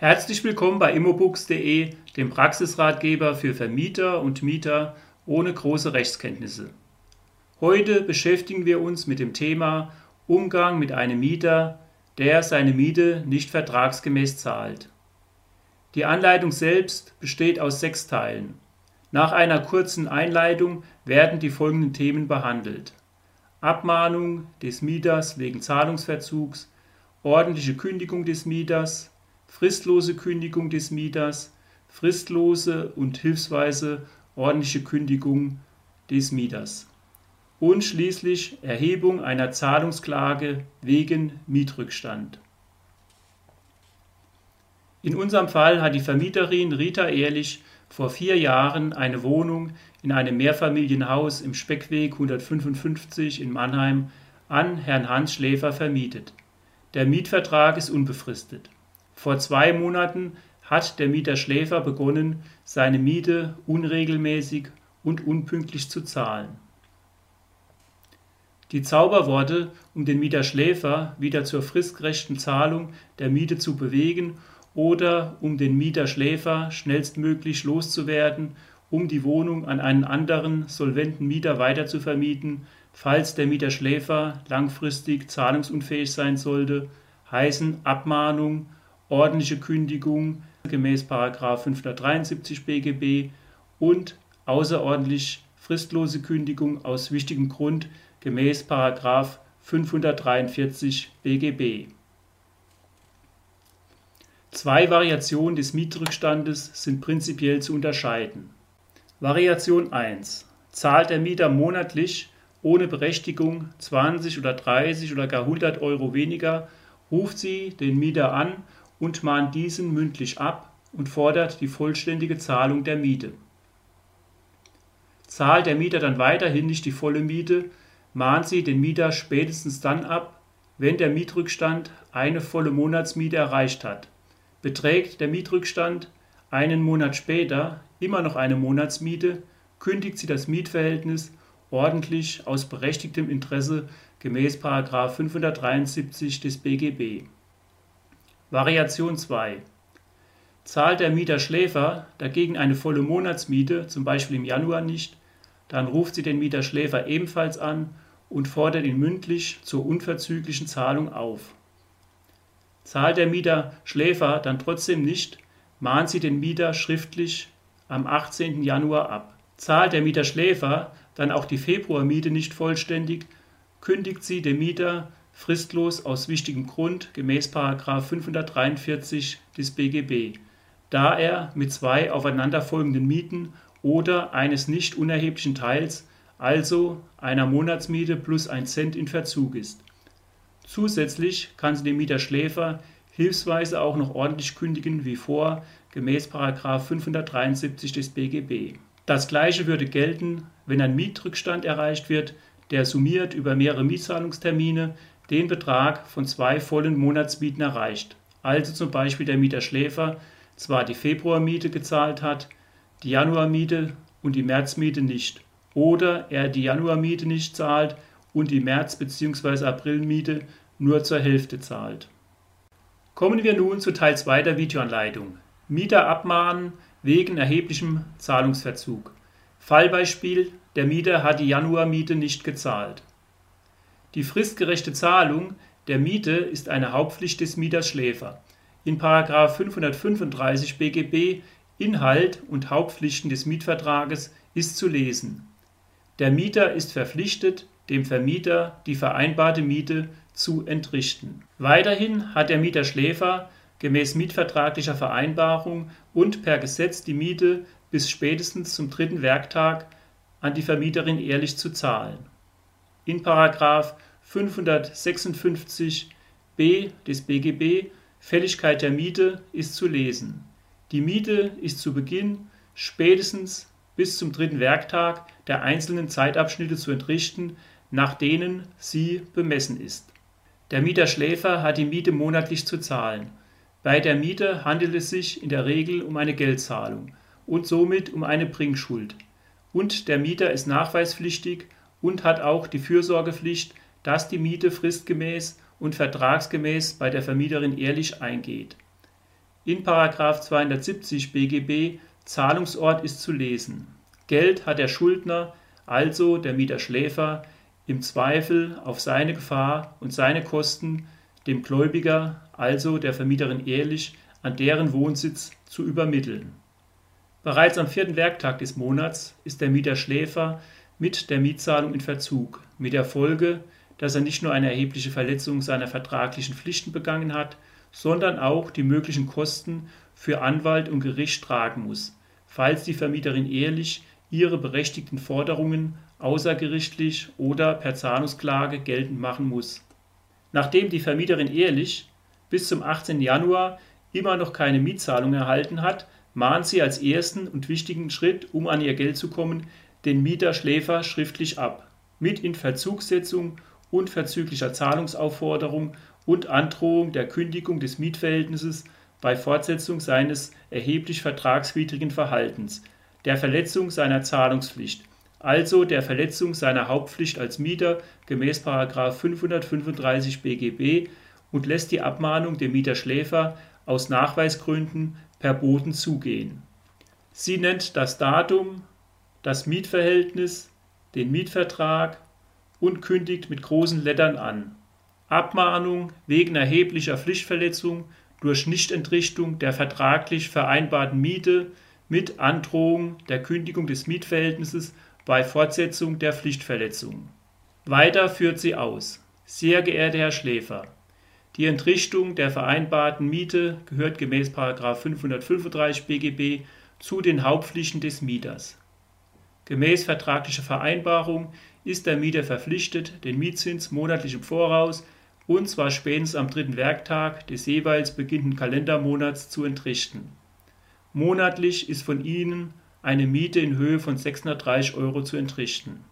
Herzlich willkommen bei immobooks.de, dem Praxisratgeber für Vermieter und Mieter ohne große Rechtskenntnisse. Heute beschäftigen wir uns mit dem Thema Umgang mit einem Mieter, der seine Miete nicht vertragsgemäß zahlt. Die Anleitung selbst besteht aus sechs Teilen. Nach einer kurzen Einleitung werden die folgenden Themen behandelt. Abmahnung des Mieters wegen Zahlungsverzugs, ordentliche Kündigung des Mieters, fristlose Kündigung des Mieters, fristlose und hilfsweise ordentliche Kündigung des Mieters und schließlich Erhebung einer Zahlungsklage wegen Mietrückstand. In unserem Fall hat die Vermieterin Rita Ehrlich vor vier Jahren eine Wohnung in einem Mehrfamilienhaus im Speckweg 155 in Mannheim an Herrn Hans Schläfer vermietet. Der Mietvertrag ist unbefristet. Vor zwei Monaten hat der Mieter Schläfer begonnen, seine Miete unregelmäßig und unpünktlich zu zahlen. Die Zauberworte, um den Mieter Schläfer wieder zur fristgerechten Zahlung der Miete zu bewegen oder um den Mieter Schläfer schnellstmöglich loszuwerden, um die Wohnung an einen anderen solventen Mieter weiterzuvermieten, falls der Mieter Schläfer langfristig zahlungsunfähig sein sollte, heißen Abmahnung, ordentliche Kündigung gemäß 573 BGB und außerordentlich fristlose Kündigung aus wichtigem Grund gemäß 543 BGB. Zwei Variationen des Mietrückstandes sind prinzipiell zu unterscheiden. Variation 1. Zahlt der Mieter monatlich ohne Berechtigung 20 oder 30 oder gar 100 Euro weniger, ruft sie den Mieter an und mahnt diesen mündlich ab und fordert die vollständige Zahlung der Miete. Zahlt der Mieter dann weiterhin nicht die volle Miete, mahnt sie den Mieter spätestens dann ab, wenn der Mietrückstand eine volle Monatsmiete erreicht hat. Beträgt der Mietrückstand einen Monat später immer noch eine Monatsmiete, kündigt sie das Mietverhältnis ordentlich aus berechtigtem Interesse gemäß 573 des BGB. Variation 2. Zahlt der Mieter Schläfer dagegen eine volle Monatsmiete, zum Beispiel im Januar nicht, dann ruft sie den Mieter Schläfer ebenfalls an und fordert ihn mündlich zur unverzüglichen Zahlung auf. Zahlt der Mieter Schläfer dann trotzdem nicht, mahnt sie den Mieter schriftlich am 18. Januar ab. Zahlt der Mieter Schläfer dann auch die Februarmiete nicht vollständig, kündigt sie dem Mieter fristlos aus wichtigem Grund gemäß 543 des BGB, da er mit zwei aufeinanderfolgenden Mieten oder eines nicht unerheblichen Teils, also einer Monatsmiete plus ein Cent in Verzug ist. Zusätzlich kann sie dem Mieter Schläfer hilfsweise auch noch ordentlich kündigen wie vor gemäß 573 des BGB. Das gleiche würde gelten, wenn ein Mietrückstand erreicht wird, der summiert über mehrere Mietzahlungstermine den Betrag von zwei vollen Monatsmieten erreicht, also zum Beispiel der Mieter Schläfer zwar die Februarmiete gezahlt hat, die Januarmiete und die Märzmiete nicht, oder er die Januarmiete nicht zahlt und die März- bzw. Aprilmiete nur zur Hälfte zahlt. Kommen wir nun zu Teil 2 der Videoanleitung. Mieter abmahnen wegen erheblichem Zahlungsverzug. Fallbeispiel: Der Mieter hat die Januarmiete nicht gezahlt. Die fristgerechte Zahlung der Miete ist eine Hauptpflicht des Mieters Schläfer. In § 535 BGB Inhalt und Hauptpflichten des Mietvertrages ist zu lesen: Der Mieter ist verpflichtet, dem Vermieter die vereinbarte Miete zu entrichten. Weiterhin hat der Mieter Schläfer gemäß mietvertraglicher Vereinbarung und per Gesetz die Miete bis spätestens zum dritten Werktag an die Vermieterin ehrlich zu zahlen in § 556b des BGB Fälligkeit der Miete ist zu lesen: Die Miete ist zu Beginn spätestens bis zum dritten Werktag der einzelnen Zeitabschnitte zu entrichten, nach denen sie bemessen ist. Der Mieter Schläfer hat die Miete monatlich zu zahlen. Bei der Miete handelt es sich in der Regel um eine Geldzahlung und somit um eine Bringschuld, und der Mieter ist nachweispflichtig und hat auch die Fürsorgepflicht, dass die Miete fristgemäß und vertragsgemäß bei der Vermieterin ehrlich eingeht. In 270 BGB Zahlungsort ist zu lesen. Geld hat der Schuldner, also der Mieterschläfer, im Zweifel auf seine Gefahr und seine Kosten dem Gläubiger, also der Vermieterin ehrlich, an deren Wohnsitz zu übermitteln. Bereits am vierten Werktag des Monats ist der Mieterschläfer mit der Mietzahlung in Verzug, mit der Folge, dass er nicht nur eine erhebliche Verletzung seiner vertraglichen Pflichten begangen hat, sondern auch die möglichen Kosten für Anwalt und Gericht tragen muss, falls die Vermieterin ehrlich ihre berechtigten Forderungen außergerichtlich oder per Zahlungsklage geltend machen muss. Nachdem die Vermieterin ehrlich bis zum 18. Januar immer noch keine Mietzahlung erhalten hat, mahnt sie als ersten und wichtigen Schritt, um an ihr Geld zu kommen, den Mieter Schläfer schriftlich ab, mit Inverzugssetzung unverzüglicher Zahlungsaufforderung und Androhung der Kündigung des Mietverhältnisses bei Fortsetzung seines erheblich vertragswidrigen Verhaltens, der Verletzung seiner Zahlungspflicht, also der Verletzung seiner Hauptpflicht als Mieter gemäß 535 BGB und lässt die Abmahnung dem Mieter Schläfer aus Nachweisgründen per Boten zugehen. Sie nennt das Datum, das Mietverhältnis, den Mietvertrag und kündigt mit großen Lettern an. Abmahnung wegen erheblicher Pflichtverletzung durch Nichtentrichtung der vertraglich vereinbarten Miete mit Androhung der Kündigung des Mietverhältnisses bei Fortsetzung der Pflichtverletzung. Weiter führt sie aus. Sehr geehrter Herr Schläfer, die Entrichtung der vereinbarten Miete gehört gemäß 535 BGB zu den Hauptpflichten des Mieters. Gemäß vertraglicher Vereinbarung ist der Mieter verpflichtet, den Mietzins monatlich im Voraus und zwar spätestens am dritten Werktag des jeweils beginnenden Kalendermonats zu entrichten. Monatlich ist von Ihnen eine Miete in Höhe von 630 Euro zu entrichten.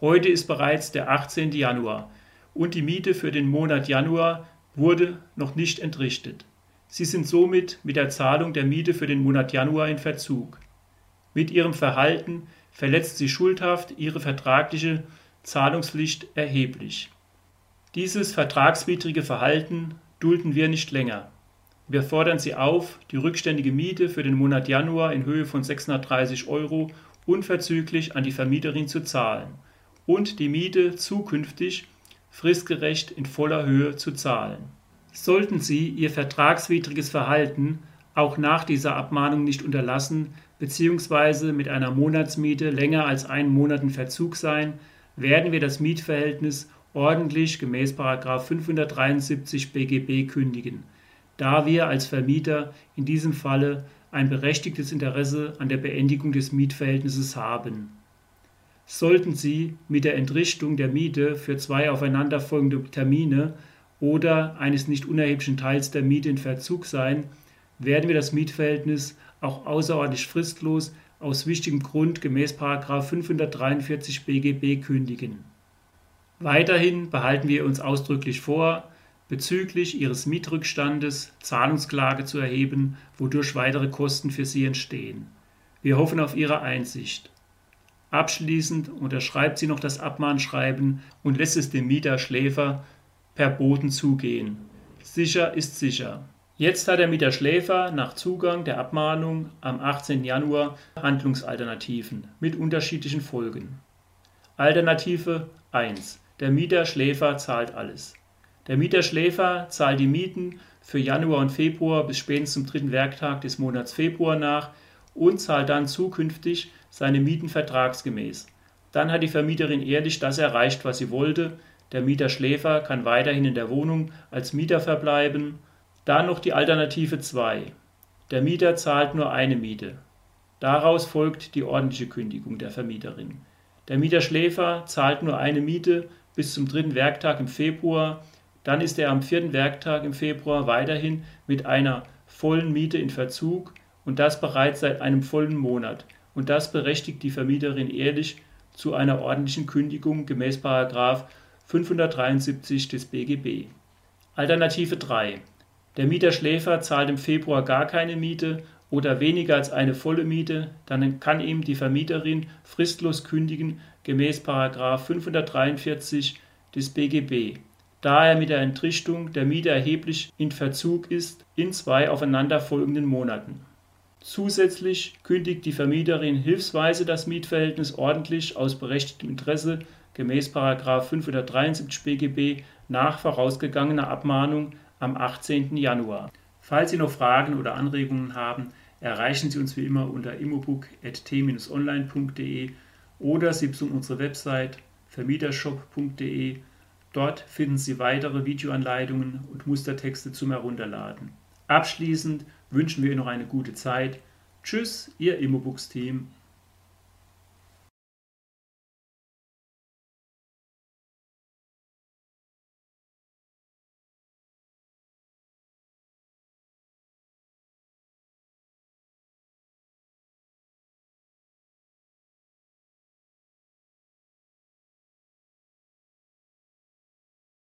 Heute ist bereits der 18. Januar und die Miete für den Monat Januar wurde noch nicht entrichtet. Sie sind somit mit der Zahlung der Miete für den Monat Januar in Verzug. Mit ihrem Verhalten verletzt sie schuldhaft ihre vertragliche Zahlungspflicht erheblich. Dieses vertragswidrige Verhalten dulden wir nicht länger. Wir fordern Sie auf, die rückständige Miete für den Monat Januar in Höhe von 630 Euro unverzüglich an die Vermieterin zu zahlen und die Miete zukünftig fristgerecht in voller Höhe zu zahlen. Sollten Sie Ihr vertragswidriges Verhalten auch nach dieser Abmahnung nicht unterlassen bzw. mit einer Monatsmiete länger als einen Monat in Verzug sein, werden wir das Mietverhältnis ordentlich gemäß 573 BGB kündigen, da wir als Vermieter in diesem Falle ein berechtigtes Interesse an der Beendigung des Mietverhältnisses haben. Sollten Sie mit der Entrichtung der Miete für zwei aufeinanderfolgende Termine oder eines nicht unerheblichen Teils der Miete in Verzug sein, werden wir das Mietverhältnis auch außerordentlich fristlos aus wichtigem Grund gemäß 543 BGB kündigen. Weiterhin behalten wir uns ausdrücklich vor, bezüglich Ihres Mietrückstandes Zahlungsklage zu erheben, wodurch weitere Kosten für Sie entstehen. Wir hoffen auf Ihre Einsicht. Abschließend unterschreibt sie noch das Abmahnschreiben und lässt es dem Mieter Schläfer per Boten zugehen. Sicher ist sicher. Jetzt hat der Mieter Schläfer nach Zugang der Abmahnung am 18. Januar Handlungsalternativen mit unterschiedlichen Folgen. Alternative 1. Der Mieter Schläfer zahlt alles. Der Mieter Schläfer zahlt die Mieten für Januar und Februar bis spätestens zum dritten Werktag des Monats Februar nach und zahlt dann zukünftig seine Mieten vertragsgemäß. Dann hat die Vermieterin ehrlich das erreicht, was sie wollte. Der Mieter Schläfer kann weiterhin in der Wohnung als Mieter verbleiben dann noch die Alternative 2. Der Mieter zahlt nur eine Miete. Daraus folgt die ordentliche Kündigung der Vermieterin. Der Mieter Schläfer zahlt nur eine Miete bis zum dritten Werktag im Februar. Dann ist er am vierten Werktag im Februar weiterhin mit einer vollen Miete in Verzug und das bereits seit einem vollen Monat. Und das berechtigt die Vermieterin ehrlich zu einer ordentlichen Kündigung gemäß 573 des BGB. Alternative 3. Der Mieter Schläfer zahlt im Februar gar keine Miete oder weniger als eine volle Miete, dann kann ihm die Vermieterin fristlos kündigen gemäß 543 des BGB. da er mit der Entrichtung der Miete erheblich in Verzug ist in zwei aufeinanderfolgenden Monaten. Zusätzlich kündigt die Vermieterin hilfsweise das Mietverhältnis ordentlich aus berechtigtem Interesse gemäß 573 BGB nach vorausgegangener Abmahnung am 18. Januar. Falls Sie noch Fragen oder Anregungen haben, erreichen Sie uns wie immer unter immobook.t-online.de oder Sie besuchen unsere Website vermietershop.de. Dort finden Sie weitere Videoanleitungen und Mustertexte zum Herunterladen. Abschließend wünschen wir Ihnen noch eine gute Zeit. Tschüss, Ihr Immobooks-Team.